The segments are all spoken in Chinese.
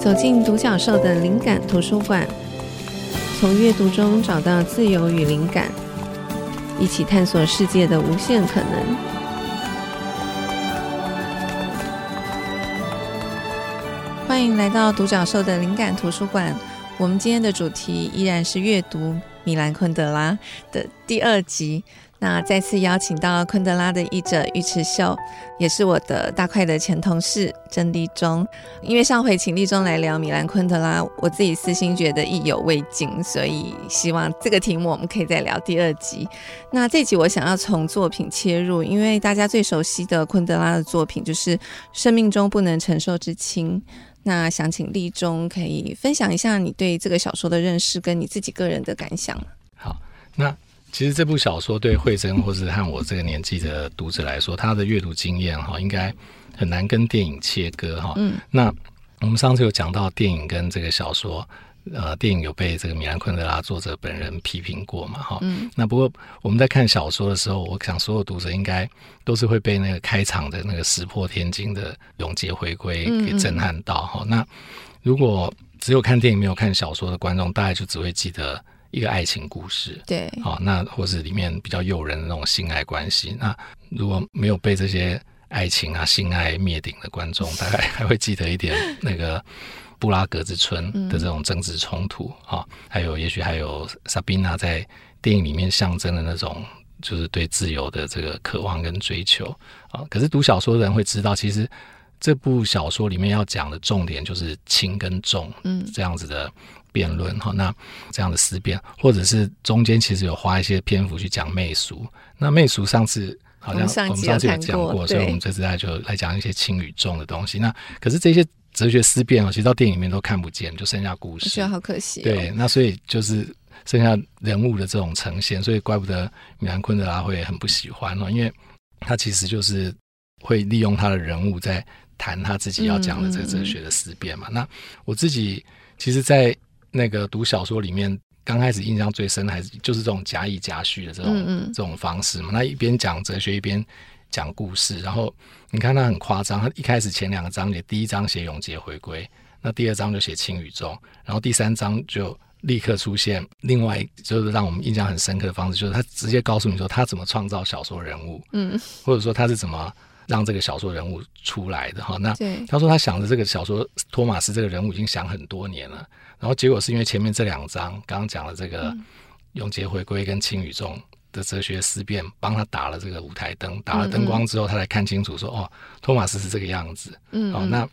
走进独角兽的灵感图书馆，从阅读中找到自由与灵感，一起探索世界的无限可能。欢迎来到独角兽的灵感图书馆。我们今天的主题依然是阅读米兰昆德拉的第二集。那再次邀请到昆德拉的译者尉迟秀，也是我的大块的前同事郑立忠。因为上回请立忠来聊米兰昆德拉，我自己私心觉得意犹未尽，所以希望这个题目我们可以再聊第二集。那这集我想要从作品切入，因为大家最熟悉的昆德拉的作品就是《生命中不能承受之轻》。那想请立中可以分享一下你对这个小说的认识，跟你自己个人的感想。好，那。其实这部小说对慧珍或是和我这个年纪的读者来说，他的阅读经验哈，应该很难跟电影切割哈。嗯，那我们上次有讲到电影跟这个小说，呃，电影有被这个米兰昆德拉作者本人批评过嘛哈。嗯，那不过我们在看小说的时候，我想所有读者应该都是会被那个开场的那个石破天惊的永劫回归给震撼到哈。那如果只有看电影没有看小说的观众，大概就只会记得。一个爱情故事，对，好、哦，那或是里面比较诱人的那种性爱关系，那如果没有被这些爱情啊、性爱灭顶的观众，大概还会记得一点那个布拉格之春的这种政治冲突。啊、嗯哦，还有也许还有萨宾娜在电影里面象征的那种就是对自由的这个渴望跟追求。啊、哦。可是读小说的人会知道，其实这部小说里面要讲的重点就是轻跟重，嗯，这样子的。辩论哈，那这样的思辨，或者是中间其实有花一些篇幅去讲媚俗。那媚俗上次好像我们上次有讲过，所以我们这次来就来讲一些轻与重的东西。那可是这些哲学思辨哦，其实到电影里面都看不见，就剩下故事。我觉得好可惜哦。对，那所以就是剩下人物的这种呈现，所以怪不得米兰昆德拉会很不喜欢哦，因为他其实就是会利用他的人物在谈他自己要讲的这个哲学的思辨嘛。那我自己其实，在那个读小说里面，刚开始印象最深的还是就是这种夹议夹叙的这种嗯嗯这种方式嘛。那一边讲哲学，一边讲故事。然后你看他很夸张，他一开始前两个章节，第一章写永劫回归，那第二章就写轻与重，然后第三章就立刻出现另外就是让我们印象很深刻的方式，就是他直接告诉你说他怎么创造小说人物，嗯，或者说他是怎么。让这个小说人物出来的哈，那他说他想着这个小说托马斯这个人物已经想很多年了，然后结果是因为前面这两章刚刚讲的这个永劫回归跟轻与重的哲学思辨，帮他打了这个舞台灯，打了灯光之后，他才看清楚说哦，托马斯是这个样子，嗯，哦那。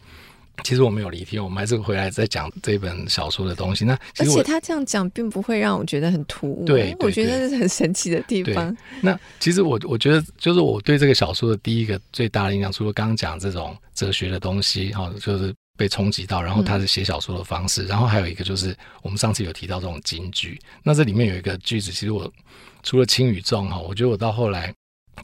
其实我没有离题，我们还是回来再讲这本小说的东西。那而且他这样讲，并不会让我觉得很突兀。对，我觉得这是很神奇的地方。那其实我我觉得，就是我对这个小说的第一个最大的印象，除了刚刚讲这种哲学的东西，哈，就是被冲击到，然后他是写小说的方式，嗯，然后还有一个就是我们上次有提到这种金句。那这里面有一个句子，其实我除了轻与重，哈，我觉得我到后来。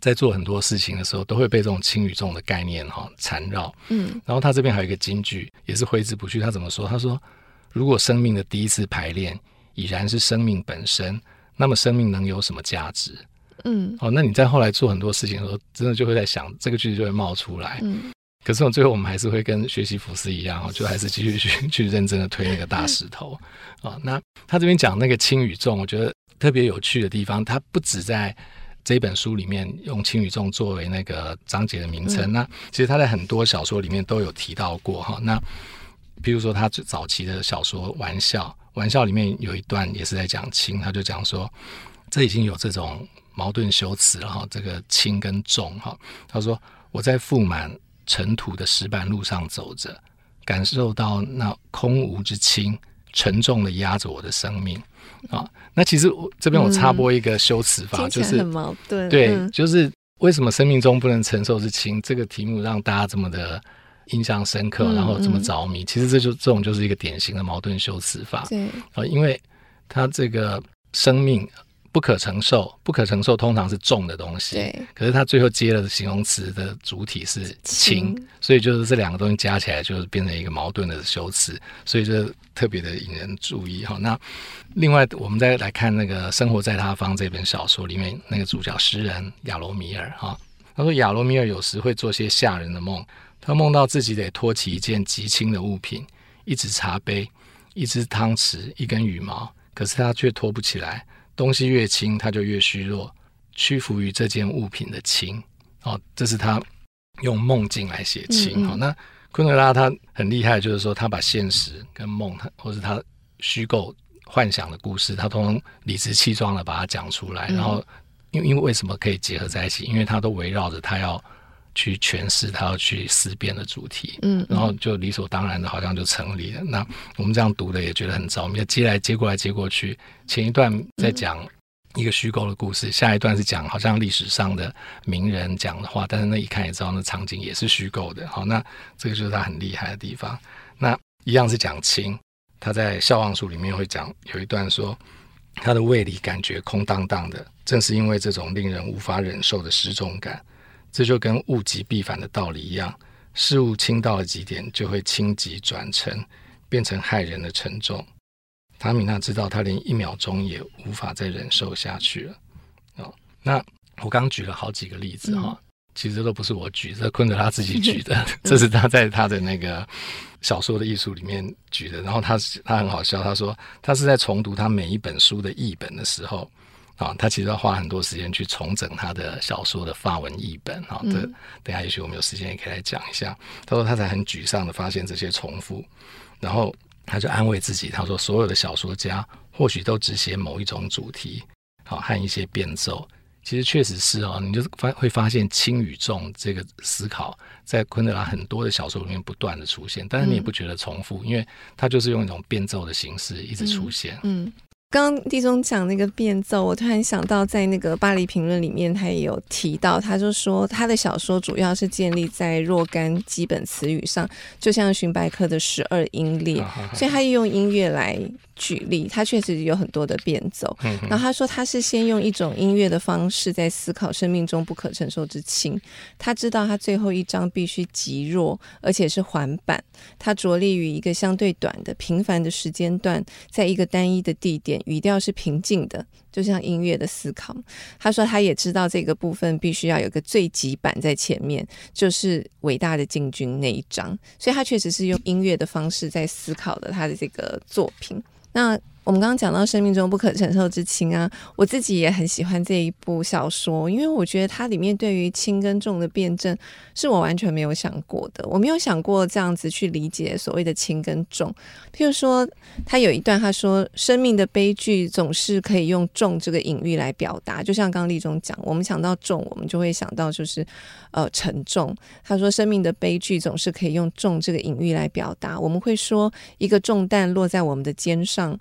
在做很多事情的时候，都会被这种轻与重的概念哈缠绕。嗯，然后他这边还有一个金句，也是挥之不去。他怎么说？他说：“如果生命的第一次排练已然是生命本身，那么生命能有什么价值？”嗯，哦，那你在后来做很多事情的时候，真的就会在想这个句子就会冒出来。嗯，可是我最后我们还是会跟学习福斯一样，就还是继续去 去认真的推那个大石头。啊，那他这边讲那个轻与重，我觉得特别有趣的地方，他不止在。这本书里面用轻与重作为那个章节的名称，嗯、那其实他在很多小说里面都有提到过哈。那比如说他最早期的小说《玩笑》，《玩笑》里面有一段也是在讲轻，他就讲说这已经有这种矛盾修辞了哈，这个轻跟重哈。他说我在覆满尘土的石板路上走着，感受到那空无之轻，沉重的压着我的生命。啊，那其实我这边我插播一个修辞法，嗯、就是很矛盾。对，嗯、就是为什么生命中不能承受之轻？这个题目让大家这么的印象深刻，嗯、然后这么着迷。其实这就这种就是一个典型的矛盾修辞法。对啊，因为他这个生命。不可承受，不可承受通常是重的东西。对。可是他最后接了形容词的主体是轻，所以就是这两个东西加起来，就是变成一个矛盾的修辞，所以就特别的引人注意哈。那另外，我们再来看那个《生活在他方》这本小说里面那个主角诗人亚罗米尔哈，他说亚罗米尔有时会做些吓人的梦，他梦到自己得托起一件极轻的物品，一只茶杯、一只汤匙、一根羽毛，可是他却托不起来。东西越轻，他就越虚弱，屈服于这件物品的轻。哦，这是他用梦境来写轻。好、嗯嗯哦，那昆德拉他很厉害，就是说他把现实跟梦，或是他虚构幻想的故事，他都能理直气壮的把它讲出来，嗯、然后。因为因为为什么可以结合在一起？因为他都围绕着他要去诠释、他要去思辨的主题，嗯，嗯，然后就理所当然的，好像就成立了。那我们这样读的也觉得很着迷，接来接过来接过去，前一段在讲一个虚构的故事，嗯、下一段是讲好像历史上的名人讲的话，但是那一看也知道那场景也是虚构的。好，那这个就是他很厉害的地方。那一样是讲清，他在《笑忘书》里面会讲有一段说。他的胃里感觉空荡荡的，正是因为这种令人无法忍受的失重感。这就跟物极必反的道理一样，事物轻到了极点，就会轻极转沉，变成害人的沉重。塔米娜知道，她连一秒钟也无法再忍受下去了。哦，那我刚举了好几个例子哈。嗯其实都不是我举，这昆德拉自己举的，这是他在他的那个小说的艺术里面举的。然后他他很好笑，他说他是在重读他每一本书的译本的时候啊，他其实要花很多时间去重整他的小说的发文译本啊。这等下也许我们有时间也可以来讲一下。他说他才很沮丧的发现这些重复，然后他就安慰自己，他说所有的小说家或许都只写某一种主题，好和一些变奏。其实确实是哦，你就发会发现轻与重这个思考，在昆德拉很多的小说里面不断的出现，但是你也不觉得重复，嗯、因为他就是用一种变奏的形式一直出现。嗯。嗯刚刚地中讲那个变奏，我突然想到，在那个《巴黎评论》里面，他也有提到，他就说他的小说主要是建立在若干基本词语上，就像荀白克的十二音列，所以他用音乐来举例，他确实有很多的变奏。然后他说他是先用一种音乐的方式在思考生命中不可承受之轻，他知道他最后一章必须极弱，而且是缓板，他着力于一个相对短的平凡的时间段，在一个单一的地点。语调是平静的，就像音乐的思考。他说，他也知道这个部分必须要有个最极版在前面，就是伟大的进军那一章。所以他确实是用音乐的方式在思考的他的这个作品。那我们刚刚讲到生命中不可承受之轻啊，我自己也很喜欢这一部小说，因为我觉得它里面对于轻跟重的辩证是我完全没有想过的，我没有想过这样子去理解所谓的轻跟重。譬如说，他有一段他说，生命的悲剧总是可以用重这个隐喻来表达，就像刚刚立中讲，我们想到重，我们就会想到就是呃沉重。他说，生命的悲剧总是可以用重这个隐喻来表达，我们会说一个重担落在我们的肩上。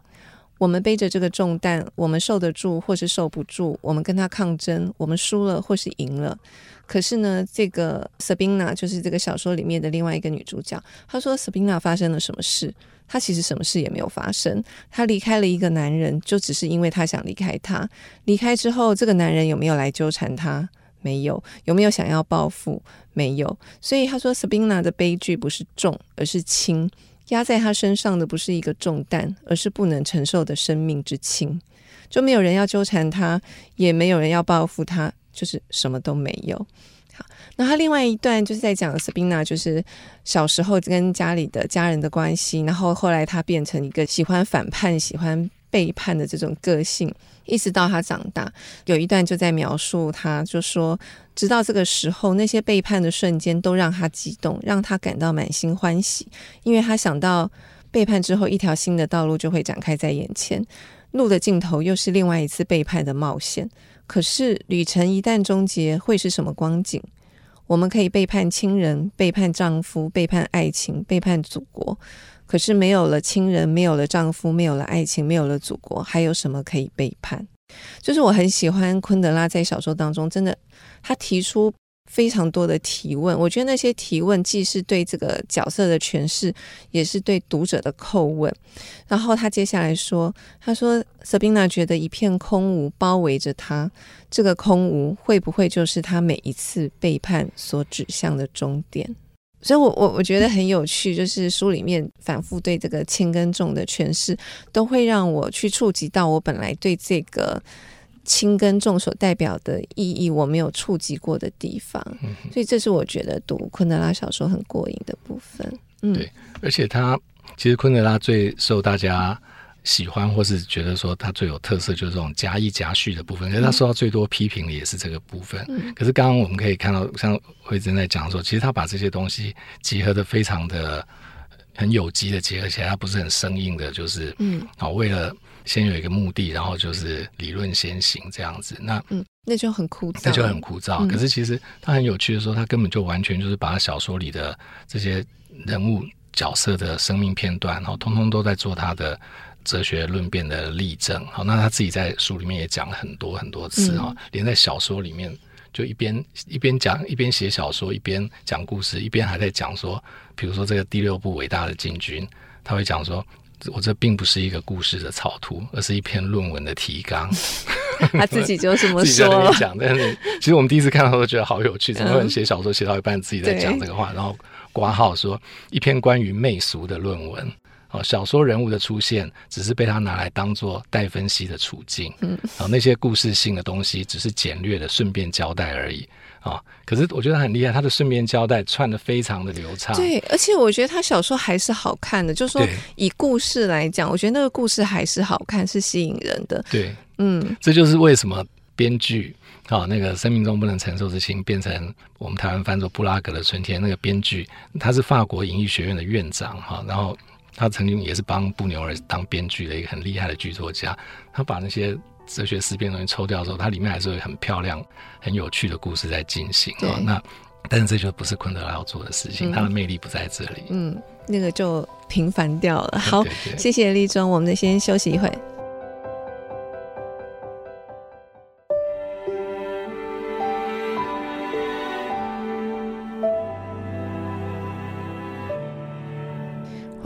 我们背着这个重担，我们受得住或是受不住，我们跟他抗争，我们输了或是赢了。可是呢，这个 Sabina 就是这个小说里面的另外一个女主角，她说 Sabina 发生了什么事？她其实什么事也没有发生。她离开了一个男人，就只是因为她想离开他。离开之后，这个男人有没有来纠缠她？没有。有没有想要报复？没有。所以她说 Sabina 的悲剧不是重，而是轻。压在他身上的不是一个重担，而是不能承受的生命之轻。就没有人要纠缠他，也没有人要报复他，就是什么都没有。好，那他另外一段就是在讲 Sabina，就是小时候跟家里的家人的关系，然后后来他变成一个喜欢反叛、喜欢背叛的这种个性。一直到他长大，有一段就在描述他，就说，直到这个时候，那些背叛的瞬间都让他激动，让他感到满心欢喜，因为他想到背叛之后，一条新的道路就会展开在眼前，路的尽头又是另外一次背叛的冒险。可是旅程一旦终结，会是什么光景？我们可以背叛亲人，背叛丈夫，背叛爱情，背叛祖国。可是没有了亲人，没有了丈夫，没有了爱情，没有了祖国，还有什么可以背叛？就是我很喜欢昆德拉在小说当中，真的他提出非常多的提问。我觉得那些提问既是对这个角色的诠释，也是对读者的叩问。然后他接下来说：“他说，Sabina 觉得一片空无包围着他，这个空无会不会就是他每一次背叛所指向的终点？”所以我，我我我觉得很有趣，就是书里面反复对这个轻跟重的诠释，都会让我去触及到我本来对这个轻跟重所代表的意义我没有触及过的地方。嗯、所以，这是我觉得读昆德拉小说很过瘾的部分。嗯，对，而且他其实昆德拉最受大家喜欢，或是觉得说他最有特色，就是这种夹一夹叙的部分。可是他受到最多批评的也是这个部分。嗯、可是刚刚我们可以看到，像惠珍在讲说，其实他把这些东西结合的非常的很有机的结合起来，他不是很生硬的，就是嗯，好，为了先有一个目的，然后就是理论先行这样子。那嗯，那就很枯燥，那就很枯燥。嗯、可是其实他很有趣的说，他根本就完全就是把他小说里的这些人物角色的生命片段，然后通通都在做他的。哲学论辩的例证，好，那他自己在书里面也讲了很多很多次哈，嗯、连在小说里面就一边一边讲一边写小说，一边讲故事，一边还在讲说，比如说这个第六部伟大的进军，他会讲说，我这并不是一个故事的草图，而是一篇论文的提纲。他自己就这么 讲，但是其实我们第一次看到都觉得好有趣，怎么会写小说写到一半自己在讲这个话，然后括号说一篇关于媚俗的论文。哦，小说人物的出现只是被他拿来当做待分析的处境，嗯，啊，那些故事性的东西只是简略的顺便交代而已啊。可是我觉得他很厉害，他的顺便交代串的非常的流畅。对，而且我觉得他小说还是好看的，就是说以故事来讲，我觉得那个故事还是好看，是吸引人的。对，嗯，这就是为什么编剧啊，那个生命中不能承受之轻变成我们台湾翻作布拉格的春天，那个编剧他是法国影艺学院的院长哈，然后。他曾经也是帮布纽尔当编剧的一个很厉害的剧作家。他把那些哲学思辨东西抽掉之后，它里面还是有很漂亮、很有趣的故事在进行。哦那但是这就不是昆德拉要做的事情，嗯、他的魅力不在这里。嗯，那个就平凡掉了。好，对对对谢谢立中，我们先休息一会。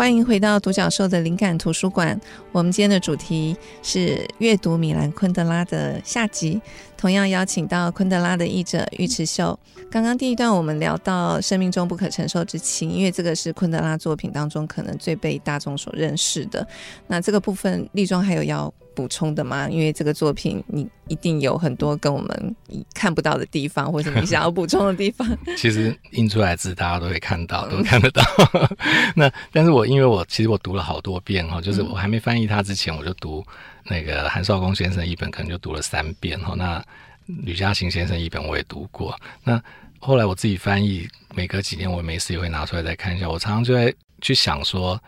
欢迎回到独角兽的灵感图书馆。我们今天的主题是阅读米兰昆德拉的下集，同样邀请到昆德拉的译者尉迟秀。刚刚第一段我们聊到生命中不可承受之轻，因为这个是昆德拉作品当中可能最被大众所认识的。那这个部分，立中还有要补充的吗？因为这个作品你一定有很多跟我们看不到的地方，或者你想要补充的地方。其实印出来字大家都会看到，都看得到。那但是我因为我其实我读了好多遍哈，就是我还没翻译它之前，我就读那个韩绍工先生一本，可能就读了三遍哈。那吕嘉行先生一本我也读过。那后来我自己翻译，每隔几年我没事也会拿出来再看一下。我常常就在去想说，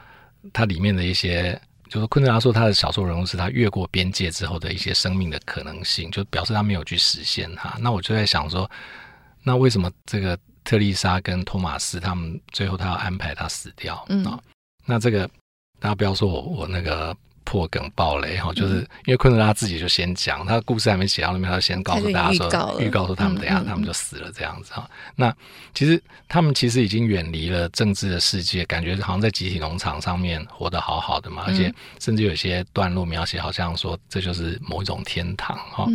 它里面的一些。就是昆德拉说他的小说人物是他越过边界之后的一些生命的可能性，就表示他没有去实现它。那我就在想说，那为什么这个特丽莎跟托马斯他们最后他要安排他死掉？嗯，那这个大家不要说我我那个。破梗爆雷哈，就是因为昆德拉自己就先讲，他的故事还没写到那边，他就先告诉大家说，预告说他们等下他们就死了这样子哈。那其实他们其实已经远离了政治的世界，感觉好像在集体农场上面活得好好的嘛，而且甚至有些段落描写好像说这就是某一种天堂哈。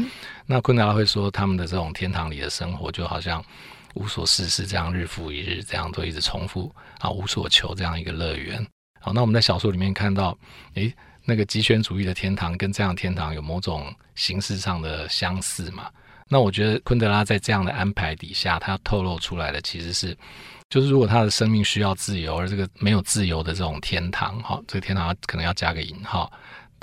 那昆德拉会说他们的这种天堂里的生活就好像无所事事这样，日复一日这样都一直重复啊，无所求这样一个乐园。好，那我们在小说里面看到，诶。那个极权主义的天堂跟这样天堂有某种形式上的相似嘛？那我觉得昆德拉在这样的安排底下，他透露出来的其实是，就是如果他的生命需要自由，而这个没有自由的这种天堂，哈，这个天堂可能要加个引号，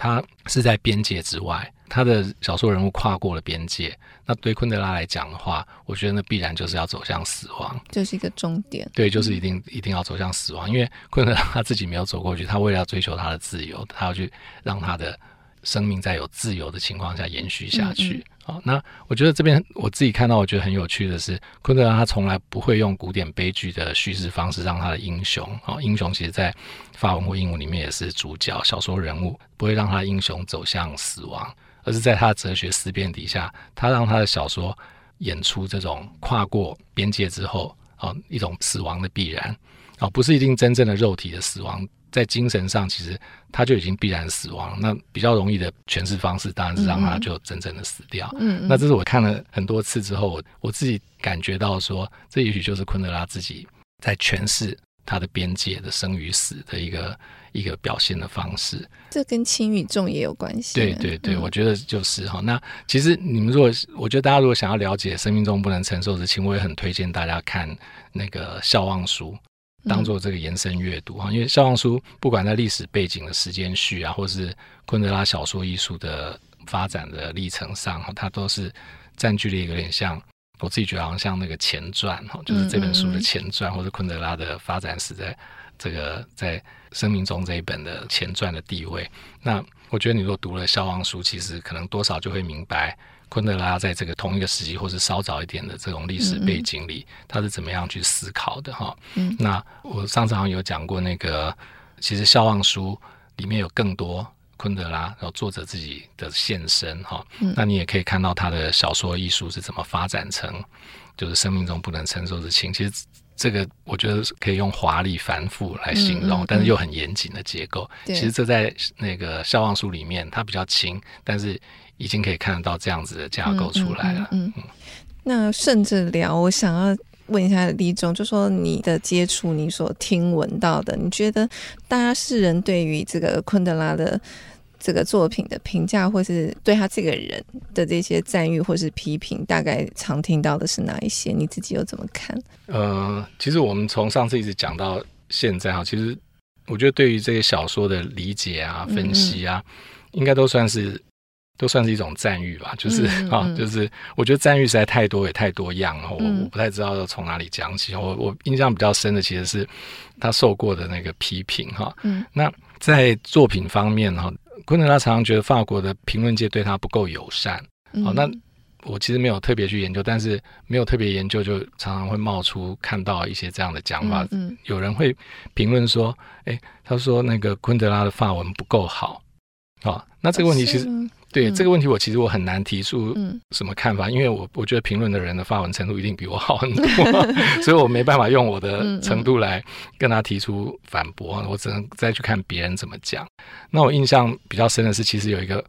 他是在边界之外。他的小说人物跨过了边界，那对昆德拉来讲的话，我觉得那必然就是要走向死亡，就是一个终点。对，就是一定、嗯、一定要走向死亡，因为昆德拉他自己没有走过去，他为了要追求他的自由，他要去让他的生命在有自由的情况下延续下去。嗯嗯哦，那我觉得这边我自己看到，我觉得很有趣的是，昆德拉他从来不会用古典悲剧的叙事方式让他的英雄，哦，英雄其实在法文或英文里面也是主角，小说人物不会让他英雄走向死亡。而是在他的哲学思辨底下，他让他的小说演出这种跨过边界之后啊，一种死亡的必然啊，不是一定真正的肉体的死亡，在精神上其实他就已经必然死亡。那比较容易的诠释方式当然是让他就真正的死掉。嗯，那这是我看了很多次之后，我我自己感觉到说，这也许就是昆德拉自己在诠释他的边界的生与死的一个。一个表现的方式，这跟轻与重也有关系。对对对，嗯、我觉得就是哈。那其实你们如果，我觉得大家如果想要了解生命中不能承受之轻，我也很推荐大家看那个《笑忘书》当做这个延伸阅读哈，因为肖望书不管在历史背景的时间序啊，或是昆德拉小说艺术的发展的历程上，它都是占据了一个有点像我自己觉得好像像那个前传哈，就是这本书的前传，或者昆德拉的发展史在这个在生命中这一本的前传的地位。那我觉得你如果读了肖望书，其实可能多少就会明白。昆德拉在这个同一个时期，或是稍早一点的这种历史背景里，嗯嗯，他是怎么样去思考的？哈，嗯，那我上次好像有讲过，那个其实《笑望书》里面有更多昆德拉，然后作者自己的现身，哈，嗯，那你也可以看到他的小说艺术是怎么发展成，就是生命中不能承受之轻。其实这个我觉得可以用华丽繁复来形容，嗯嗯嗯，但是又很严谨的结构。其实这在那个《笑望书》里面，它比较轻，但是。已经可以看得到这样子的架构出来了。嗯，嗯，那甚至聊，我想要问一下李总，就说你的接触，你所听闻到的，你觉得大家世人对于这个昆德拉的这个作品的评价，或是对他这个人的这些赞誉或是批评，大概常听到的是哪一些？你自己又怎么看？呃，其实我们从上次一直讲到现在哈，其实我觉得对于这个小说的理解啊、分析啊，嗯嗯应该都算是。都算是一种赞誉吧，就是 啊、就是我觉得赞誉实在太多也太多样，我、嗯、我不太知道要从哪里讲起。我我印象比较深的其实是他受过的那个批评哈。嗯，那在作品方面哈，昆德拉常常觉得法国的评论界对他不够友善。好、嗯，那我其实没有特别去研究，但是没有特别研究，就常常会冒出看到一些这样的讲法。嗯，嗯有人会评论说，哎，他说那个昆德拉的法文不够好。好，那这个问题其实。对、嗯、这个问题，我其实我很难提出什么看法，嗯、因为我我觉得评论的人的发文程度一定比我好很多，所以我没办法用我的程度来跟他提出反驳，我只能再去看别人怎么讲。那我印象比较深的是，其实有一个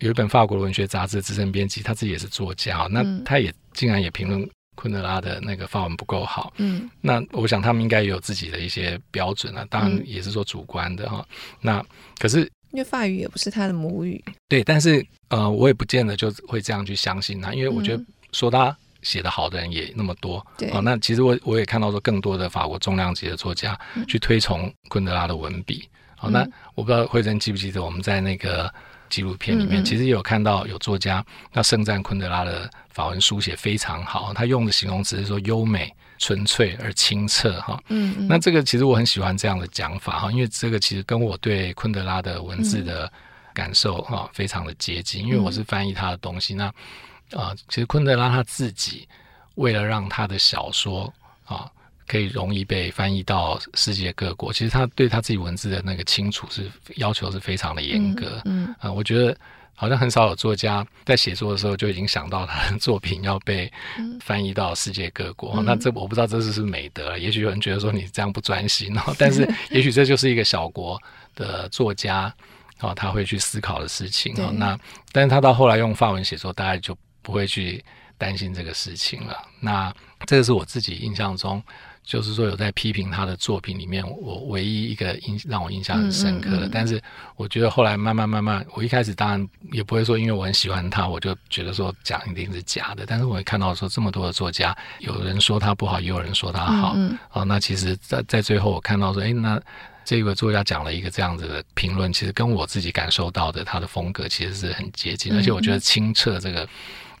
有一本法国文学杂志的资深编辑，他自己也是作家，那他也竟然也评论昆德拉的那个发文不够好。嗯，那我想他们应该也有自己的一些标准啊，当然也是说主观的哈。那可是。因为法语也不是他的母语，对，但是呃，我也不见得就会这样去相信他，因为我觉得说他写得好的人也那么多，对、嗯呃，那其实我我也看到说更多的法国重量级的作家去推崇昆德拉的文笔，好、那我不知道慧珍记不记得我们在那个纪录片里面，嗯嗯其实也有看到有作家那盛赞昆德拉的法文书写非常好，他用的形容词是说优美。纯粹而清澈，哈，嗯，那这个其实我很喜欢这样的讲法，哈，因为这个其实跟我对昆德拉的文字的感受，哈，非常的接近。因为我是翻译他的东西，那啊，其实昆德拉他自己为了让他的小说啊可以容易被翻译到世界各国，其实他对他自己文字的那个清楚是要求是非常的严格，嗯，啊，我觉得。好像很少有作家在写作的时候就已经想到他的作品要被翻译到世界各国。嗯、那这我不知道这是是美德，也许有人觉得说你这样不专心哦，但是也许这就是一个小国的作家啊，他会去思考的事情哦。那但是他到后来用法文写作，大家就不会去担心这个事情了。那这个是我自己印象中。就是说，有在批评他的作品里面，我唯一一个印让我印象很深刻的。嗯嗯嗯、但是，我觉得后来慢慢慢慢，我一开始当然也不会说，因为我很喜欢他，我就觉得说讲一定是假的。但是，我会看到说这么多的作家，有人说他不好，也有人说他好。嗯嗯哦，那其实在，在在最后，我看到说，哎，那这个作家讲了一个这样子的评论，其实跟我自己感受到的他的风格其实是很接近。而且，我觉得清澈这个、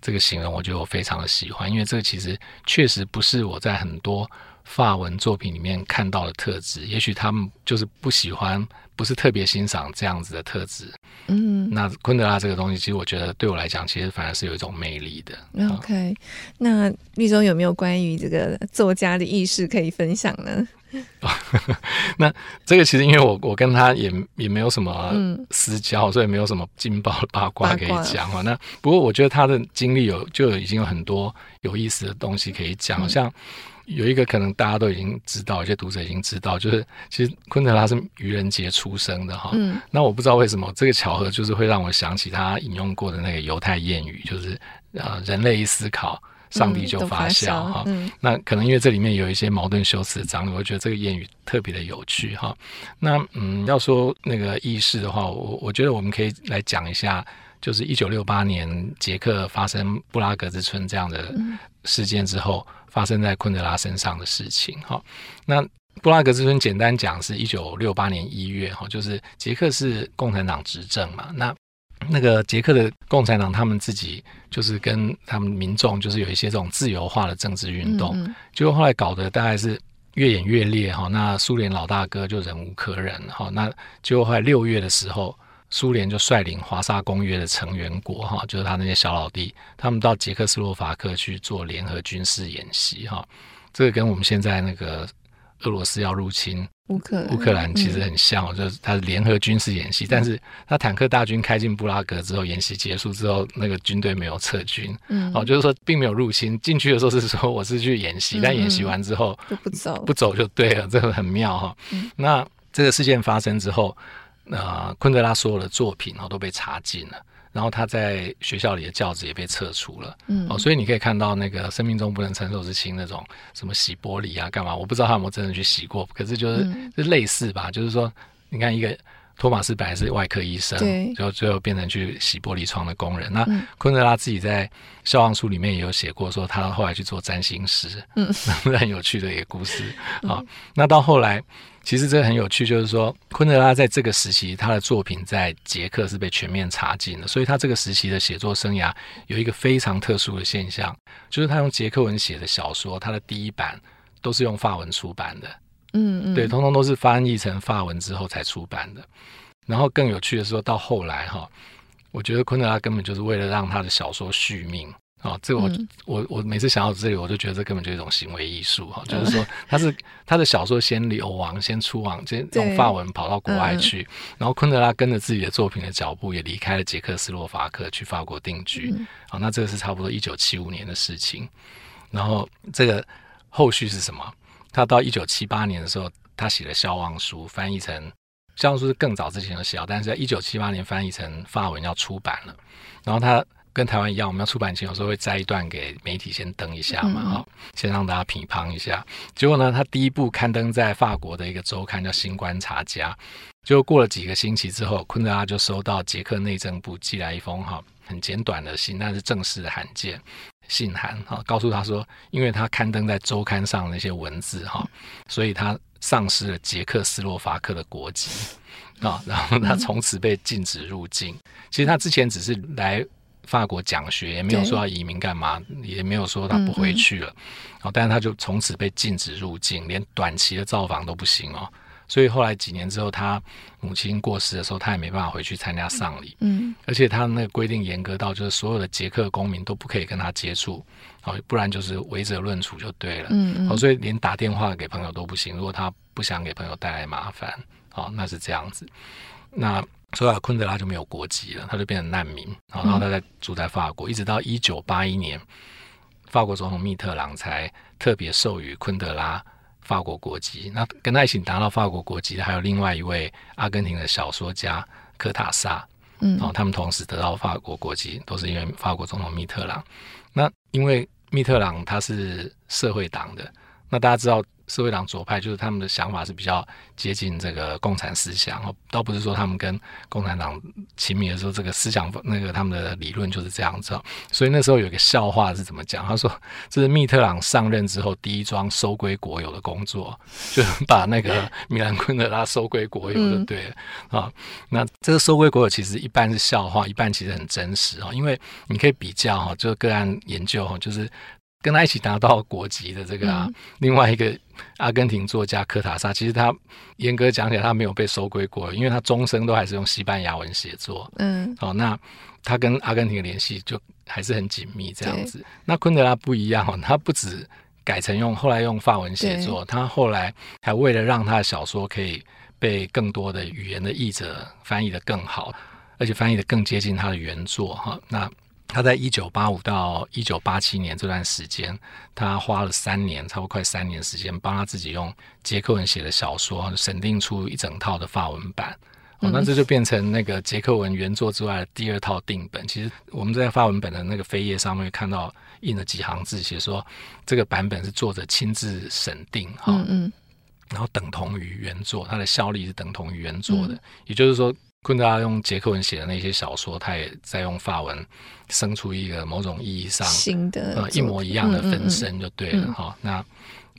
这个形容，我觉得我非常的喜欢，因为这个其实确实不是我在很多。法文作品里面看到的特质，也许他们就是不喜欢，不是特别欣赏这样子的特质。嗯，那昆德拉这个东西，其实我觉得对我来讲，其实反而是有一种魅力的。OK，那立中有没有关于这个作家的意识可以分享呢？那这个其实因为我我跟他也也没有什么私交，嗯、所以没有什么劲爆八卦可以讲。那不过我觉得他的经历有就已经有很多有意思的东西可以讲，嗯、像。有一个可能大家都已经知道，有些读者已经知道，就是其实昆德拉是愚人节出生的哈。嗯。那我不知道为什么这个巧合，就是会让我想起他引用过的那个犹太谚语，就是呃，人类一思考，上帝就发笑哈。嗯。那可能因为这里面有一些矛盾修辞的张力，我觉得这个谚语特别的有趣哈。那嗯，要说那个意识的话，我我觉得我们可以来讲一下，就是一九六八年捷克发生布拉格之春这样的事件之后。发生在昆德拉身上的事情，哈，那布拉格之春简单讲是一九六八年一月哈，就是捷克是共产党执政嘛，那那个捷克的共产党他们自己就是跟他们民众就是有一些这种自由化的政治运动，结果后来搞得大概是越演越烈哈，那苏联老大哥就忍无可忍哈，那结果后来六月的时候。苏联就率领华沙公约的成员国，哈，就是他那些小老弟，他们到捷克斯洛伐克去做联合军事演习，哈，这个跟我们现在那个俄罗斯要入侵乌克乌克兰其实很像，嗯、就是他是联合军事演习，但是他坦克大军开进布拉格之后，演习结束之后，那个军队没有撤军，嗯，哦，就是说并没有入侵，进去的时候是说我是去演习，嗯、但演习完之后就不走，不走就对了，这个很妙哈。嗯、那这个事件发生之后。呃，昆德拉所有的作品哦都被查禁了，然后他在学校里的教职也被撤除了。嗯，哦，所以你可以看到那个生命中不能承受之轻那种什么洗玻璃啊，干嘛？我不知道他有没有真的去洗过，可是就是、嗯、就类似吧，就是说，你看一个托马斯本来是外科医生，对，就最后变成去洗玻璃窗的工人。那昆德拉自己在《笑忘书》里面也有写过，说他后来去做占星师，嗯，很有趣的一个故事啊、哦。那到后来。其实这个很有趣，就是说，昆德拉在这个时期，他的作品在捷克是被全面查禁的，所以他这个时期的写作生涯有一个非常特殊的现象，就是他用捷克文写的小说，他的第一版都是用法文出版的，嗯嗯，对，通通都是翻译成法文之后才出版的。然后更有趣的是说，到后来哈，我觉得昆德拉根本就是为了让他的小说续命。哦，这个我、嗯、我我每次想到这里，我就觉得这根本就是一种行为艺术哈，就是说他是他的小说先流亡，先出亡，先用法文跑到国外去，嗯、然后昆德拉跟着自己的作品的脚步，也离开了捷克斯洛伐克，去法国定居。好、嗯，那这个是差不多一九七五年的事情。然后这个后续是什么？他到一九七八年的时候，他写了《消亡书》，翻译成《笑忘书》是更早之前的写，但是在一九七八年翻译成法文要出版了。然后他。跟台湾一样，我们要出版前有时候会摘一段给媒体先登一下嘛，哈、嗯，先让大家批判一下。结果呢，他第一部刊登在法国的一个周刊叫《新观察家》，就过了几个星期之后，昆德拉就收到捷克内政部寄来一封哈很简短的信，但是正式的函件信函哈，告诉他说，因为他刊登在周刊上那些文字哈，所以他丧失了捷克斯洛伐克的国籍啊，然后他从此被禁止入境。其实他之前只是来。法国讲学也没有说要移民干嘛，也没有说他不回去了，哦，但是他就从此被禁止入境，连短期的造访都不行哦。所以后来几年之后，他母亲过世的时候，他也没办法回去参加丧礼。嗯，而且他那个规定严格到，就是所有的捷克公民都不可以跟他接触，哦，不然就是违者论处就对了。嗯嗯，所以连打电话给朋友都不行。如果他不想给朋友带来麻烦，哦，那是这样子。那。所以昆德拉就没有国籍了，他就变成难民，然后他在住在法国，嗯、一直到一九八一年，法国总统密特朗才特别授予昆德拉法国国籍。那跟他一起拿到法国国籍的还有另外一位阿根廷的小说家科塔萨，嗯，然后他们同时得到法国国籍，都是因为法国总统密特朗。那因为密特朗他是社会党的，那大家知道。社会党左派就是他们的想法是比较接近这个共产思想，倒不是说他们跟共产党亲密的时候，这个思想那个他们的理论就是这样子。所以那时候有一个笑话是怎么讲？他说这是密特朗上任之后第一桩收归国有的工作，就是把那个 米兰昆德拉收归国有的对了啊。那这个收归国有其实一半是笑话，一半其实很真实啊，因为你可以比较哈，就个案研究哈，就是。跟他一起拿到国籍的这个啊，嗯、另外一个阿根廷作家科塔萨，其实他严格讲起来，他没有被收归国，因为他终生都还是用西班牙文写作。嗯，哦，那他跟阿根廷的联系就还是很紧密这样子。那昆德拉不一样哦，他不止改成用后来用法文写作，他后来还为了让他的小说可以被更多的语言的译者翻译的更好，而且翻译的更接近他的原作哈，那。他在一九八五到一九八七年这段时间，他花了三年，差不多快三年时间，帮他自己用捷克文写的小说审定出一整套的法文版。哦，那这就变成那个捷克文原作之外的第二套定本。其实我们在法文本的那个扉页上面看到印了几行字，写说这个版本是作者亲自审定，哈，嗯嗯，然后等同于原作，它的效力是等同于原作的，嗯、也就是说。昆德拉用捷克文写的那些小说，他也在用法文生出一个某种意义上新的呃一模一样的分身就对了哈、嗯嗯。那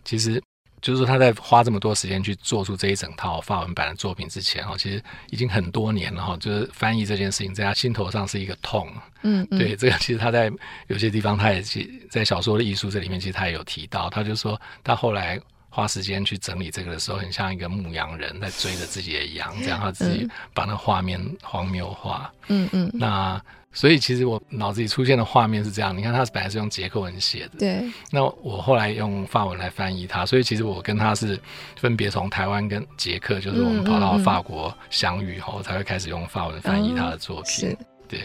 其实就是说他在花这么多时间去做出这一整套法文版的作品之前哈，其实已经很多年了哈。就是翻译这件事情在他心头上是一个痛。嗯，嗯，对，这个其实他在有些地方他也在小说的艺术这里面，其实他也有提到，他就说他后来花时间去整理这个的时候，很像一个牧羊人在追着自己的羊，这样他自己把那画面荒谬化。嗯嗯，那。所以其实我脑子里出现的画面是这样，你看他本来是用捷克文写的，对。那我后来用法文来翻译他，所以其实我跟他是分别从台湾跟捷克，就是我们跑到法国相遇后，才会开始用法文翻译他的作品。嗯、是，对。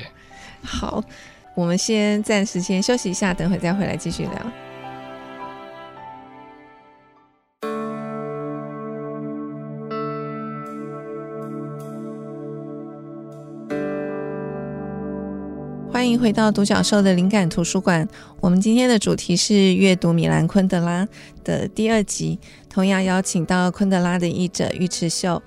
好，我们先暂时先休息一下，等会再回来继续聊。欢迎回到独角兽的灵感图书馆。我们今天的主题是阅读米兰昆德拉的第二集，同样邀请到昆德拉的译者尉迟秀。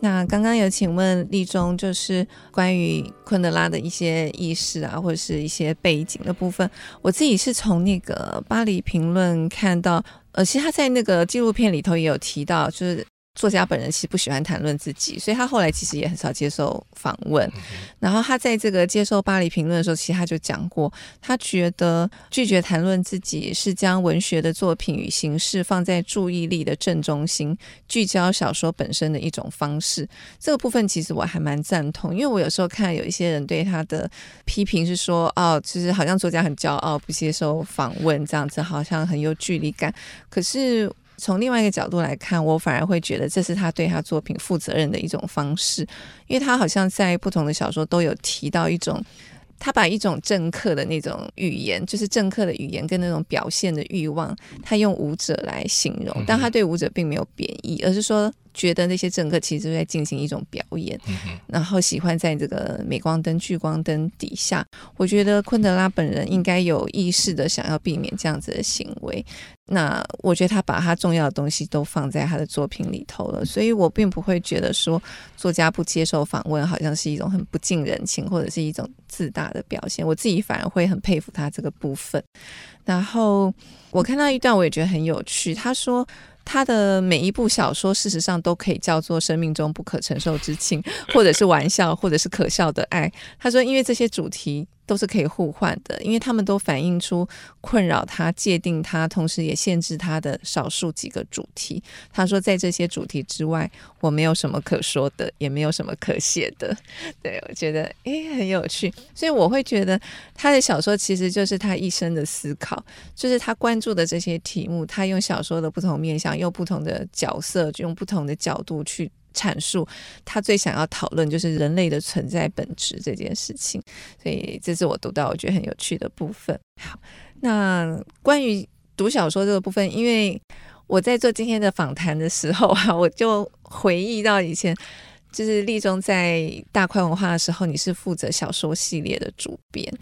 那刚刚有请问立中，就是关于昆德拉的一些軼事啊，或者是一些背景的部分。我自己是从那个巴黎评论看到，呃，其实他在那个纪录片里头也有提到，就是。作家本人其实不喜欢谈论自己，所以他后来其实也很少接受访问。然后他在这个接受巴黎评论的时候，其实他就讲过，他觉得拒绝谈论自己是将文学的作品与形式放在注意力的正中心，聚焦小说本身的一种方式。这个部分其实我还蛮赞同，因为我有时候看有一些人对他的批评是说，哦，其实好像作家很骄傲，不接受访问，这样子好像很有距离感。可是。从另外一个角度来看，我反而会觉得这是他对他作品负责任的一种方式，因为他好像在不同的小说都有提到一种，他把一种政客的那种语言，就是政客的语言跟那种表现的欲望，他用舞者来形容，但他对舞者并没有贬义，而是说。觉得那些政客其实在进行一种表演，然后喜欢在这个镁光灯、聚光灯底下。我觉得昆德拉本人应该有意识的想要避免这样子的行为。那我觉得他把他重要的东西都放在他的作品里头了，所以我并不会觉得说作家不接受访问好像是一种很不近人情或者是一种自大的表现。我自己反而会很佩服他这个部分。然后我看到一段，我也觉得很有趣。他说。他的每一部小说，事实上都可以叫做生命中不可承受之轻，或者是玩笑，或者是可笑的爱。他说，因为这些主题。都是可以互换的，因为他们都反映出困扰他、界定他，同时也限制他的少数几个主题。他说，在这些主题之外，我没有什么可说的，也没有什么可写的。对，我觉得诶很有趣，所以我会觉得他的小说其实就是他一生的思考，就是他关注的这些题目，他用小说的不同面向，用不同的角色，用不同的角度去。阐述他最想要讨论就是人类的存在本质这件事情，所以这是我读到我觉得很有趣的部分。好，那关于读小说这个部分，因为我在做今天的访谈的时候啊，我就回忆到以前。就是立中在大块文化的时候，你是负责小说系列的主编，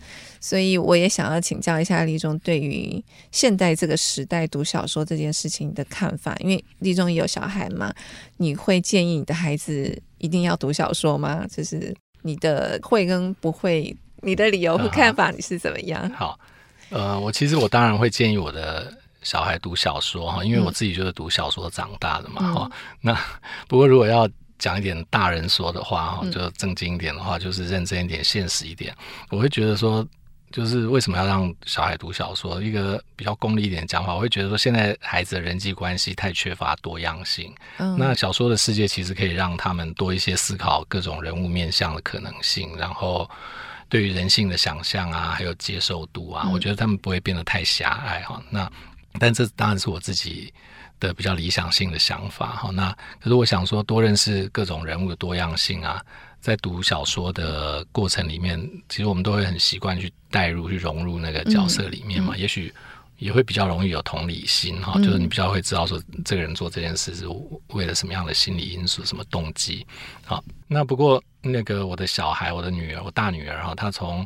所以我也想要请教一下立中对于现代这个时代读小说这件事情的看法。因为立中也有小孩嘛，你会建议你的孩子一定要读小说吗？就是你的会跟不会，你的理由和看法你是怎么样？嗯、好，呃，我其实我当然会建议我的小孩读小说哈，因为我自己就是读小说长大的嘛哈、嗯。那 不过如果要讲一点大人说的话哈，就正经一点的话，就是认真一点、现实一点。我会觉得说，就是为什么要让小孩读小说？一个比较功利一点的讲法，我会觉得说，现在孩子的人际关系太缺乏多样性。那小说的世界其实可以让他们多一些思考各种人物面向的可能性，然后对于人性的想象啊，还有接受度啊，我觉得他们不会变得太狭隘哈。那但这当然是我自己。的比较理想性的想法哈，那可是我想说，多认识各种人物的多样性啊，在读小说的过程里面，其实我们都会很习惯去带入、去融入那个角色里面嘛，也许也会比较容易有同理心哈，就是你比较会知道说这个人做这件事是为了什么样的心理因素、什么动机。好，那不过那个我的小孩、我的女儿、我大女儿哈，她从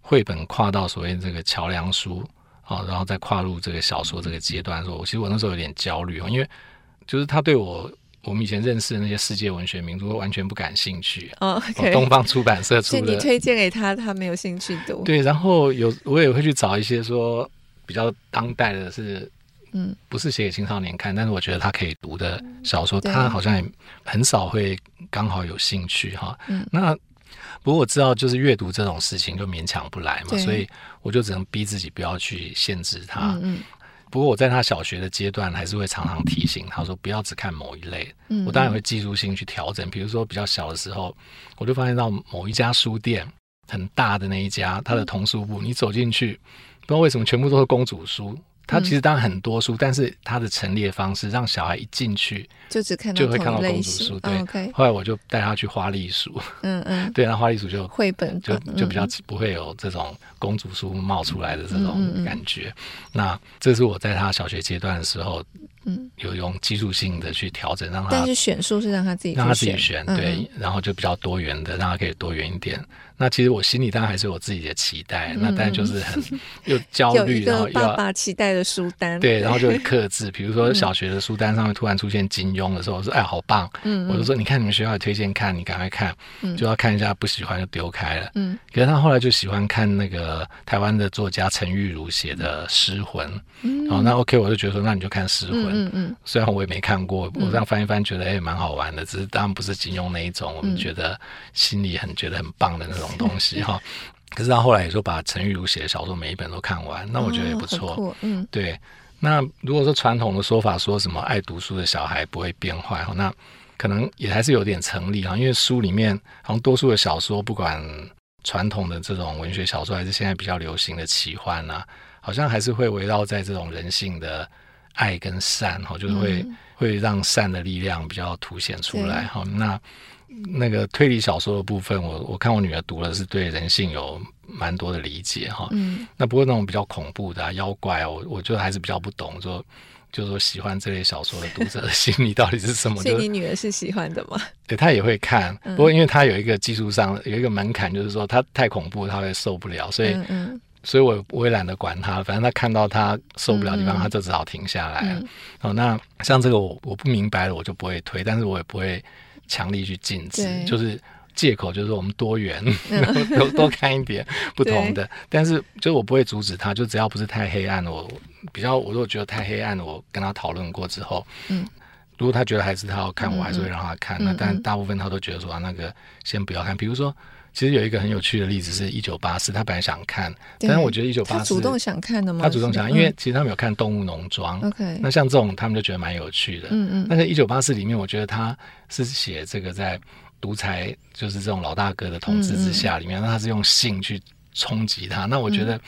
绘本跨到所谓这个桥梁书。好，然后再跨入这个小说这个阶段的时候，我其实我那时候有点焦虑，因为就是他对我我们以前认识的那些世界文学名著完全不感兴趣。哦，okay. 东方出版社 出的，你推荐给他，他没有兴趣读。对，然后有我也会去找一些说比较当代的是嗯，不是写给青少年看，但是我觉得他可以读的小说，他好像也很少会刚好有兴趣哈。嗯，那不过我知道，就是阅读这种事情就勉强不来嘛，所以我就只能逼自己不要去限制他。嗯，嗯。不过我在他小学的阶段，还是会常常提醒他说，不要只看某一类。嗯，我当然会技术性去调整，比如说比较小的时候，我就发现到某一家书店很大的那一家，他的童书部，你走进去，不知道为什么全部都是公主书。他其实当然很多书，嗯，但是他的陈列方式让小孩一进去就只看到就会看到公主书。对，哦 okay，后来我就带他去花栗鼠。嗯嗯，对，那花栗鼠就绘本就就比较不会有这种公主书冒出来的这种感觉。嗯嗯嗯，那这是我在他小学阶段的时候，嗯，有用技术性的去调整，让他但是选书是让他自己让他自己选，对，然后就比较多元的，让他可以多元一点。那其实我心里当然还是有自己的期待，嗯、那当然就是很又焦虑，然后又爸爸期待的书单，对，然后就克制。比如说小学的书单上面突然出现金庸的时候，我说哎，好棒，嗯，我就说你看你们学校也推荐看，你赶快看，嗯，就要看一下，不喜欢就丢开了，嗯。可是他后来就喜欢看那个台湾的作家陈玉如写的《诗魂》，嗯，然后那 OK，我就觉得说那你就看《诗魂》，嗯嗯，虽然我也没看过，我这样翻一翻觉得哎蛮好玩的，只是当然不是金庸那一种，我们觉得心里很觉得很棒的那种。东西哈，可是他后来也说把陈玉如写的小说每一本都看完，那我觉得也不错。嗯，对。那如果说传统的说法说什么爱读书的小孩不会变坏，那可能也还是有点成立啊。因为书里面好像多数的小说，不管传统的这种文学小说，还是现在比较流行的奇幻啊，好像还是会围绕在这种人性的爱跟善哈，就是会、嗯、会让善的力量比较凸显出来哈。那那个推理小说的部分，我我看我女儿读了，是对人性有蛮多的理解哈。嗯，那不过那种比较恐怖的、啊、妖怪、啊，我我觉得还是比较不懂，说就是说喜欢这类小说的读者的心理到底是什么？所以你女儿是喜欢的吗？对，她也会看，不过因为她有一个技术上有一个门槛，就是说她太恐怖，她会受不了，所以嗯，嗯，所以我我也懒得管她，反正她看到她受不了的地方，她就只好停下来了。嗯，哦，那像这个我我不明白了，我就不会推，但是我也不会。强力去禁止，就是借口，就是我们多元，嗯、多多看一点不同的。但是，就我不会阻止他，就只要不是太黑暗，我比较，我如果觉得太黑暗，我跟他讨论过之后，嗯，如果他觉得还是他要看，我还是会让他看。嗯、那但大部分他都觉得说啊，那个先不要看。比如说，其实有一个很有趣的例子是一九八四，他本来想看，但是我觉得一九八四主动想看的吗？他主动想看，因为其实他们有看《动物农庄》，OK，那像这种他们就觉得蛮有趣的，嗯嗯。但是一九八四里面，我觉得他。是写这个在独裁，就是这种老大哥的统治之下，里面，那、嗯、他是用性去冲击他。那我觉得。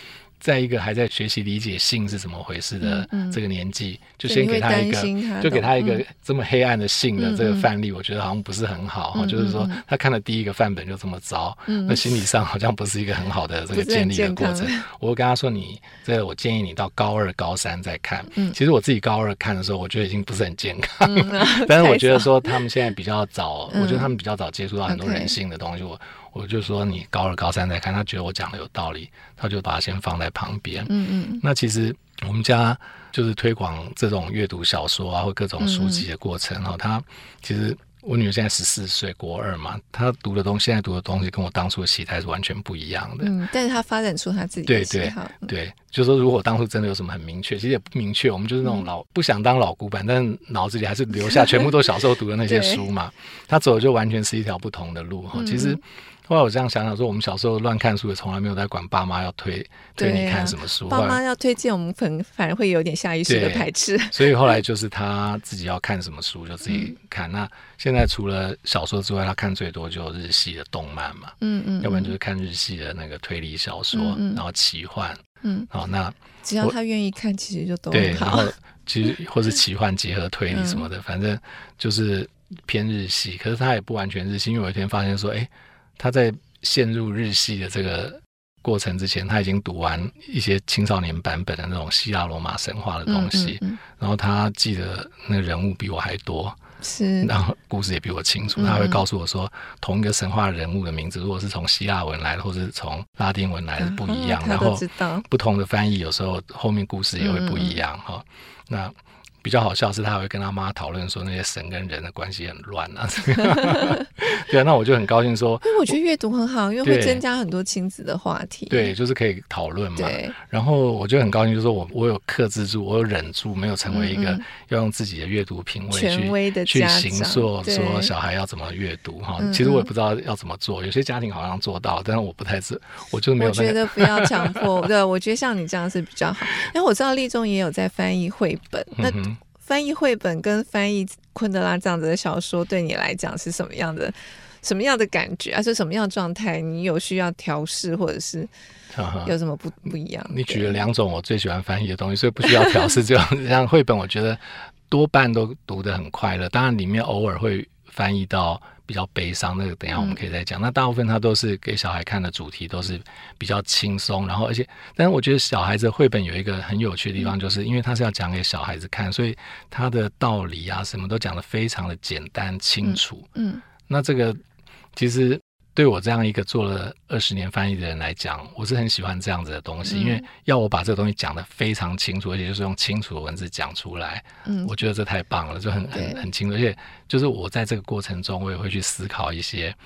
在一个还在学习理解性是怎么回事的这个年纪，就先给他一个，就给他一个这么黑暗的性的这个范例，嗯、我觉得好像不是很好。嗯、就是说，他看了第一个范本就这么糟，嗯、那心理上好像不是一个很好的这个建立的过程。我跟他说你，你这个我建议你到高二、高三再看。嗯、其实我自己高二看的时候，我觉得已经不是很健康。嗯、但是我觉得说他们现在比较早，嗯、我觉得他们比较早接触到很多人性的东西。我。我就说你高二高三再看，他觉得我讲的有道理，他就把它先放在旁边。嗯嗯。那其实我们家就是推广这种阅读小说啊，或各种书籍的过程哈、哦。他其实我女儿现在十四岁，国二嘛，她读的东西，现在读的东西跟我当初的期待是完全不一样的。嗯，但是她发展出她自己的喜好。对对对，就是说如果当初真的有什么很明确，其实也不明确，我们就是那种老、嗯、不想当老古板，但脑子里还是留下全部都小时候读的那些 书嘛。他走的就完全是一条不同的路哈。其实。后来我这样想想说，我们小时候乱看书，也从来没有在管爸妈要推推你看什么书。爸妈要推荐我们，可能反而会有点下意识的排斥。所以后来就是他自己要看什么书就自己看。嗯、那现在除了小说之外，他看最多就日系的动漫嘛，嗯嗯，要不然就是看日系的那个推理小说，然后奇幻，嗯，好，那只要他愿意看，其实就都对。然后 其实或是奇幻结合推理什么的，嗯、反正就是偏日系。可是他也不完全日系，因为有一天发现说，哎。他在陷入日系的这个过程之前，他已经读完一些青少年版本的那种希腊罗马神话的东西，嗯嗯嗯、然后他记得那个人物比我还多，是，然后故事也比我清楚。他会告诉我说，同一个神话人物的名字，如果是从希腊文来的，或是从拉丁文来的不一样，然后不同的翻译，有时候后面故事也会不一样哈。那。比较好笑是，他会跟他妈讨论说那些神跟人的关系很乱啊。对啊，那我就很高兴说，因为我觉得阅读很好，因为会增加很多亲子的话题。对，就是可以讨论嘛。对。然后我就很高兴，就是说我我有克制住，我有忍住，没有成为一个要用自己的阅读品味去权威的去行说说小孩要怎么阅读哈。其实我也不知道要怎么做，有些家庭好像做到，但是我不太知，我就没有、那个。我觉得不要强迫，对，我觉得像你这样是比较好。因为我知道立中也有在翻译绘本，那翻译绘本跟翻译昆德拉这样子的小说，对你来讲是什么样的？什么样的感觉？啊是什么样的状态？你有需要调试，或者是有什么不不一样？你举了两种我最喜欢翻译的东西，所以不需要调试。这样像绘本，我觉得多半都读得很快乐。当然，里面偶尔会翻译到比较悲伤，那个等一下我们可以再讲。嗯、那大部分它都是给小孩看的主题，都是比较轻松。然后，而且，但是我觉得小孩子绘本有一个很有趣的地方，就是因为它是要讲给小孩子看，所以它的道理啊什么都讲得非常的简单清楚。嗯，嗯那这个。其实对我这样一个做了二十年翻译的人来讲，我是很喜欢这样子的东西，嗯、因为要我把这个东西讲得非常清楚，而且就是用清楚的文字讲出来，嗯，我觉得这太棒了，就很很很清楚，而且就是我在这个过程中，我也会去思考一些。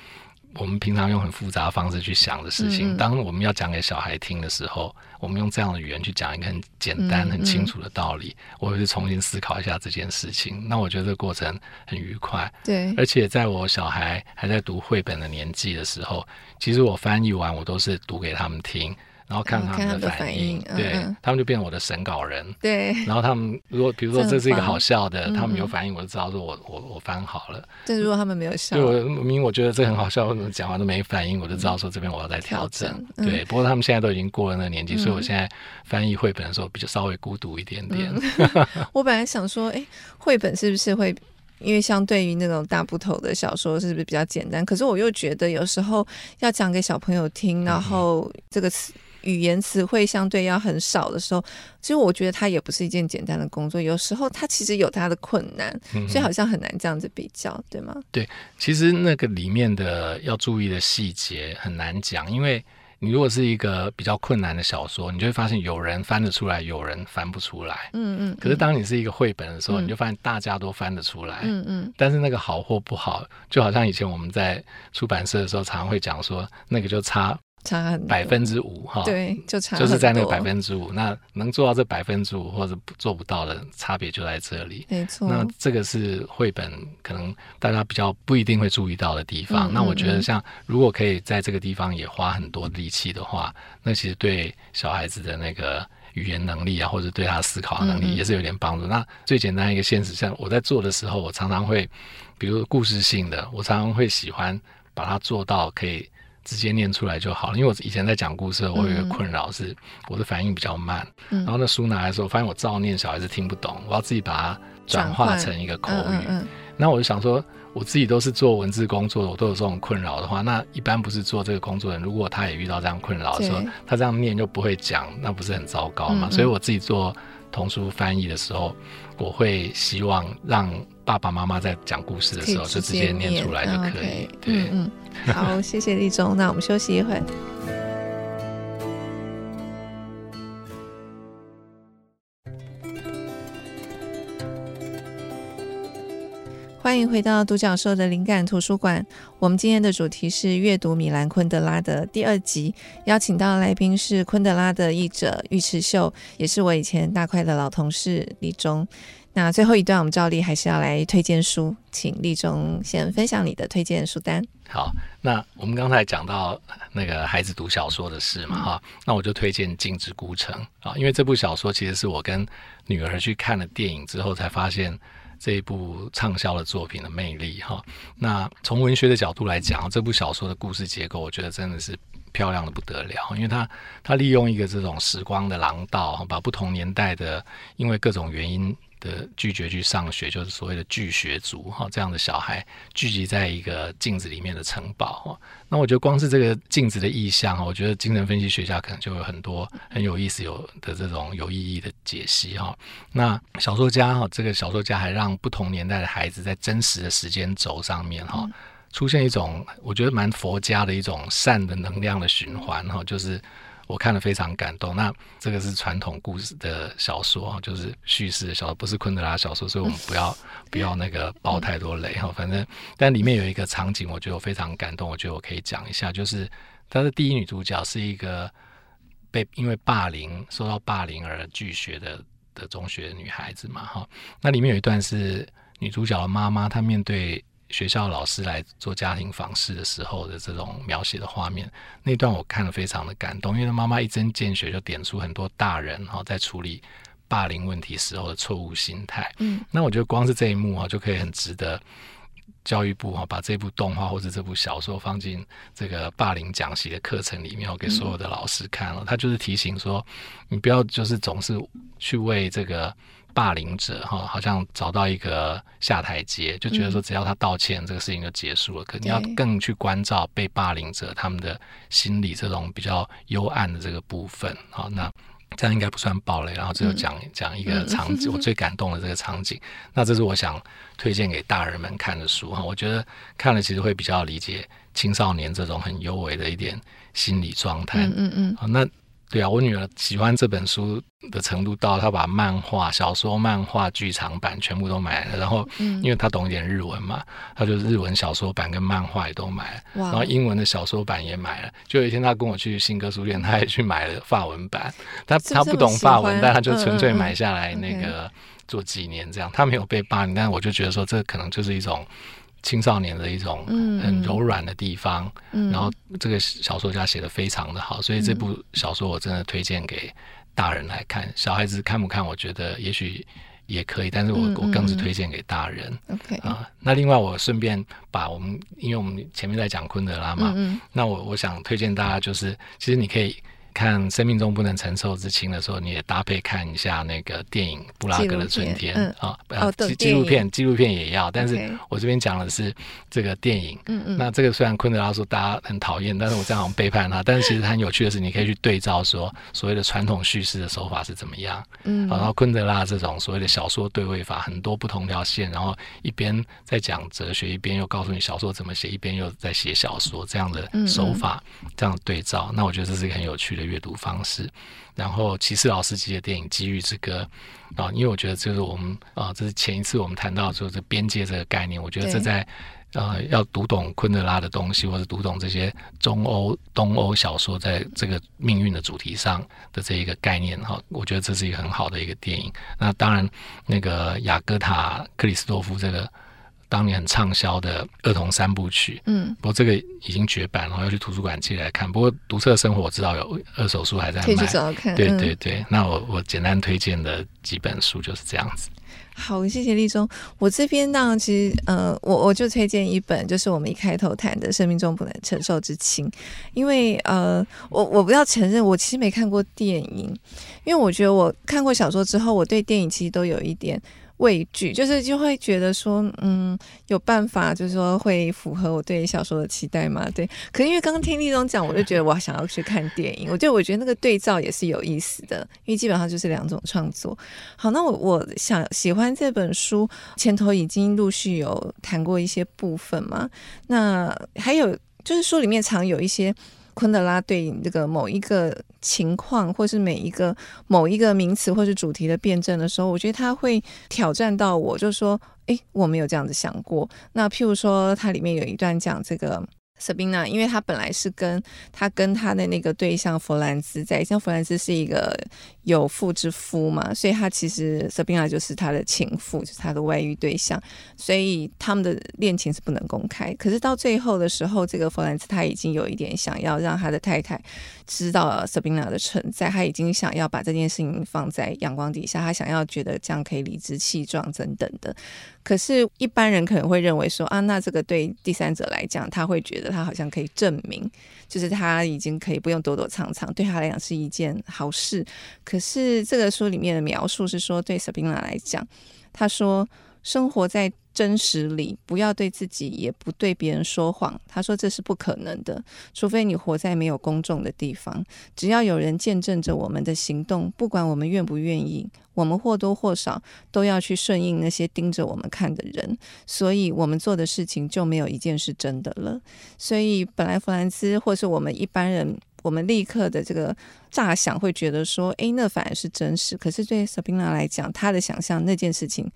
我们平常用很复杂的方式去想的事情，当我们要讲给小孩听的时候，我们用这样的语言去讲一个很简单、很清楚的道理，我会去重新思考一下这件事情。那我觉得这个过程很愉快。对，而且在我小孩还在读绘本的年纪的时候，其实我翻译完，我都是读给他们听。然后看他们的反应，对，他们就变成我的审稿人。对，然后他们如果比如说这是一个好笑的，他们有反应，我就知道说我我我翻好了。但如果他们没有笑，对，我明明我觉得这很好笑，我怎么讲完都没反应，我就知道说这边我要再调整。对，不过他们现在都已经过了那个年纪，所以我现在翻译绘本的时候比较稍微孤独一点点。我本来想说，哎，绘本是不是会因为相对于那种大部头的小说是不是比较简单？可是我又觉得有时候要讲给小朋友听，然后这个词。语言词汇相对要很少的时候，其实我觉得它也不是一件简单的工作。有时候它其实有它的困难，所以好像很难这样子比较，对吗？对，其实那个里面的要注意的细节很难讲，因为你如果是一个比较困难的小说，你就会发现有人翻得出来，有人翻不出来。嗯嗯。可是当你是一个绘本的时候，你就发现大家都翻得出来。嗯嗯。但是那个好或不好，就好像以前我们在出版社的时候，常常会讲说，那个就差。差很百分之五哈，对，就差就是在那个百分之五，那能做到这百分之五或者做不到的差别就在这里。没错，那这个是绘本可能大家比较不一定会注意到的地方。嗯嗯嗯，那我觉得像如果可以在这个地方也花很多力气的话，那其实对小孩子的那个语言能力啊，或者对他思考能力也是有点帮助。嗯嗯，那最简单一个现实，像我在做的时候，我常常会，比如故事性的，我常常会喜欢把它做到可以。直接念出来就好了，因为我以前在讲故事，我有一个困扰是我的反应比较慢，嗯、然后那书拿来的时候，发现我照念小孩子听不懂，我要自己把它转化成一个口语。那我就想说，我自己都是做文字工作的，我都有这种困扰的话，那一般不是做这个工作的人，如果他也遇到这样困扰的时候，他这样念就不会讲，那不是很糟糕吗？所以我自己做童书翻译的时候，我会希望让爸爸妈妈在讲故事的时候就直接念出来就可以。对，嗯，好，谢谢立中。那我们休息一会。欢迎回到独角兽的灵感图书馆。我们今天的主题是阅读米兰昆德拉的第二集，邀请到的来宾是昆德拉的译者尉迟秀，也是我以前大块的老同事立忠。那最后一段，我们照例还是要来推荐书，请立中先分享你的推荐书单。好，那我们刚才讲到那个孩子读小说的事嘛，哈、那我就推荐《静之孤城》啊，因为这部小说其实是我跟女儿去看了电影之后才发现。这一部畅销的作品的魅力哈，那从文学的角度来讲，这部小说的故事结构，我觉得真的是漂亮的不得了，因为它它利用一个这种时光的廊道，把不同年代的因为各种原因。的拒绝去上学，就是所谓的拒学族哈，这样的小孩聚集在一个镜子里面的城堡哈。那我觉得光是这个镜子的意象，我觉得精神分析学家可能就有很多很有意思有的这种有意义的解析哈。那小说家哈，这个小说家还让不同年代的孩子在真实的时间轴上面哈，出现一种我觉得蛮佛家的一种善的能量的循环哈，就是。我看了非常感动。那这个是传统故事的小说啊，就是叙事的小说，不是昆德拉小说，所以我们不要 不要那个爆太多雷哈。反正，但里面有一个场景，我觉得我非常感动，我觉得我可以讲一下，就是她的第一女主角是一个被因为霸凌受到霸凌而拒学的的中学女孩子嘛哈。那里面有一段是女主角的妈妈，她面对。学校老师来做家庭访视的时候的这种描写的画面，那段我看了非常的感动，因为他妈妈一针见血就点出很多大人哈在处理霸凌问题时候的错误心态。嗯，那我觉得光是这一幕哈就可以很值得教育部哈把这部动画或者这部小说放进这个霸凌讲习的课程里面，我给所有的老师看了。他就是提醒说，你不要就是总是去为这个。霸凌者哈，好像找到一个下台阶，就觉得说只要他道歉，嗯、这个事情就结束了。可你要更去关照被霸凌者他们的心理这种比较幽暗的这个部分。好，那这样应该不算暴雷。然后只有讲讲一个场景，嗯、我最感动的这个场景。那这是我想推荐给大人们看的书哈。我觉得看了其实会比较理解青少年这种很幽微的一点心理状态。嗯嗯嗯。好，那。对啊，我女儿喜欢这本书的程度到她把漫画、小说、漫画、剧场版全部都买了。然后，因为她懂一点日文嘛，她就日文小说版跟漫画也都买了。然后英文的小说版也买了。就有一天她跟我去新歌书店，她也去买了法文版。她她不懂法文，但她就纯粹买下来那个做纪念这样。她没有被霸凌，但我就觉得说这可能就是一种。青少年的一种很柔软的地方，嗯，然后这个小说家写的非常的好，所以这部小说我真的推荐给大人来看，小孩子看不看，我觉得也许也可以，但是我我更是推荐给大人。OK 啊，那另外我顺便把我们，因为我们前面在讲昆德拉嘛，那我我想推荐大家就是，其实你可以。看生命中不能承受之轻的时候，你也搭配看一下那个电影《布拉格的春天》啊，纪纪录片，纪录片也要。但是我这边讲的是这个电影。嗯嗯。那这个虽然昆德拉说大家很讨厌，但是我这样好像背叛他。但是其实很有趣的是，你可以去对照说所谓的传统叙事的手法是怎么样。嗯。然后昆德拉这种所谓的小说对位法，很多不同条线，然后一边在讲哲学，一边又告诉你小说怎么写，一边又在写小说这样的手法，这样对照。那我觉得这是一个很有趣的。阅读方式，然后骑士老司机的电影《机遇之歌》啊，因为我觉得就是我们啊，这是前一次我们谈到说这边界这个概念，我觉得这在呃要读懂昆德拉的东西，或者读懂这些中欧、东欧小说在这个命运的主题上的这一个概念哈，我觉得这是一个很好的一个电影。那当然，那个雅各塔·克里斯多夫这个。当年很畅销的儿童三部曲，嗯，不过这个已经绝版了，然后要去图书馆借来看。不过独特生活我知道有二手书还在卖，可以去找看。对对对，嗯、那我我简单推荐的几本书就是这样子。好，谢谢立中。我这边呢，其实呃，我我就推荐一本，就是我们一开头谈的《生命中不能承受之轻》，因为呃，我我不要承认，我其实没看过电影，因为我觉得我看过小说之后，我对电影其实都有一点。畏惧，就是就会觉得说，嗯，有办法，就是说会符合我对小说的期待吗？对。可是因为刚刚听立中讲，我就觉得我想要去看电影。我就我觉得那个对照也是有意思的，因为基本上就是两种创作。好，那我我想喜欢这本书，前头已经陆续有谈过一些部分嘛。那还有就是书里面常有一些。昆德拉对这个某一个情况，或是每一个某一个名词或是主题的辩证的时候，我觉得他会挑战到我，就说：“诶，我没有这样子想过。”那譬如说，它里面有一段讲这个。舍宾娜因为他本来是跟他跟他的那个对象弗兰兹在，像弗兰兹是一个有妇之夫嘛，所以他其实 Sabina 就是他的情妇，就是他的外遇对象，所以他们的恋情是不能公开。可是到最后的时候，这个弗兰兹他已经有一点想要让他的太太知道 Sabina 的存在，他已经想要把这件事情放在阳光底下，他想要觉得这样可以理直气壮等等的。可是，一般人可能会认为说啊，那这个对第三者来讲，他会觉得他好像可以证明，就是他已经可以不用躲躲藏藏，对他来讲是一件好事。可是，这个书里面的描述是说，对 Sabina 来讲，他说生活在。真实里，不要对自己，也不对别人说谎。他说这是不可能的，除非你活在没有公众的地方。只要有人见证着我们的行动，不管我们愿不愿意，我们或多或少都要去顺应那些盯着我们看的人。所以，我们做的事情就没有一件是真的了。所以，本来弗兰兹或是我们一般人我们立刻的这个乍想会觉得说，诶，那反而是真实。可是对 Sabina 来讲，她的想象那件事情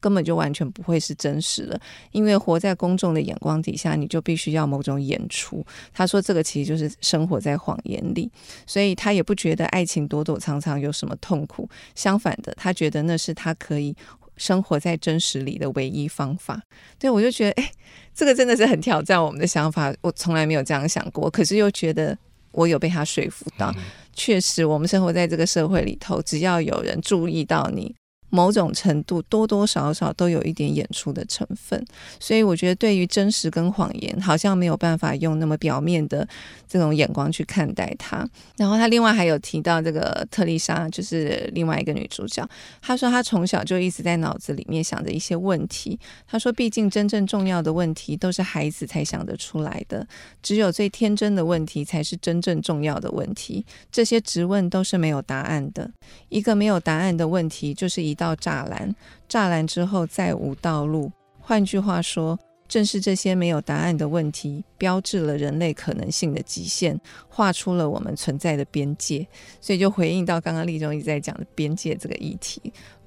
根本就完全不会是真实的，因为活在公众的眼光底下，你就必须要某种演出。他说这个其实就是生活在谎言里，所以他也不觉得爱情躲躲藏藏有什么痛苦，相反的，他觉得那是他可以生活在真实里的唯一方法。对，我就觉得，诶，这个真的是很挑战我们的想法，我从来没有这样想过，可是又觉得。我有被他说服到，确实，我们生活在这个社会里头，只要有人注意到你。某种程度多多少少都有一点演出的成分，所以我觉得对于真实跟谎言，好像没有办法用那么表面的这种眼光去看待它。然后他另外还有提到这个特丽莎，就是另外一个女主角，她说她从小就一直在脑子里面想着一些问题。她说，毕竟真正重要的问题都是孩子才想得出来的，只有最天真的问题才是真正重要的问题。这些质问都是没有答案的。一个没有答案的问题，就是一到栅栏，栅栏之后再无道路。换句话说，正是这些没有答案的问题，标志了人类可能性的极限，画出了我们存在的边界。所以，就回应到刚刚立中一直在讲的边界这个议题。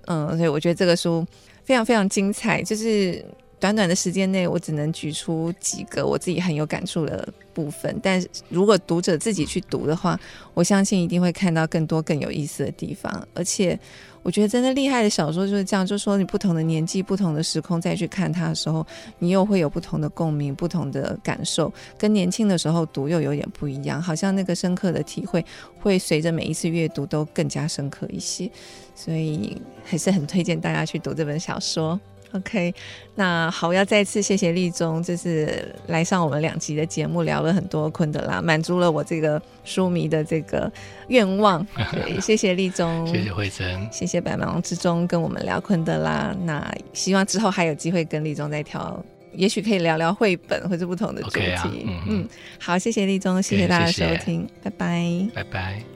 嗯，所以我觉得这个书非常非常精彩，就是。短短的时间内，我只能举出几个我自己很有感触的部分。但如果读者自己去读的话，我相信一定会看到更多更有意思的地方。而且，我觉得真的厉害的小说就是这样，就是说你不同的年纪、不同的时空再去看它的时候，你又会有不同的共鸣、不同的感受，跟年轻的时候读又有点不一样。好像那个深刻的体会会随着每一次阅读都更加深刻一些。所以，还是很推荐大家去读这本小说。OK，那好，我要再次谢谢立中，就是来上我们两集的节目，聊了很多昆德拉，满足了我这个书迷的这个愿望。对，谢谢立中，谢谢慧珍，谢谢百忙之中跟我们聊昆德拉。那希望之后还有机会跟立中再挑，也许可以聊聊绘本或者不同的主题。Okay 啊、嗯，嗯，好，谢谢立中，谢谢大家收听，谢谢拜拜，拜拜。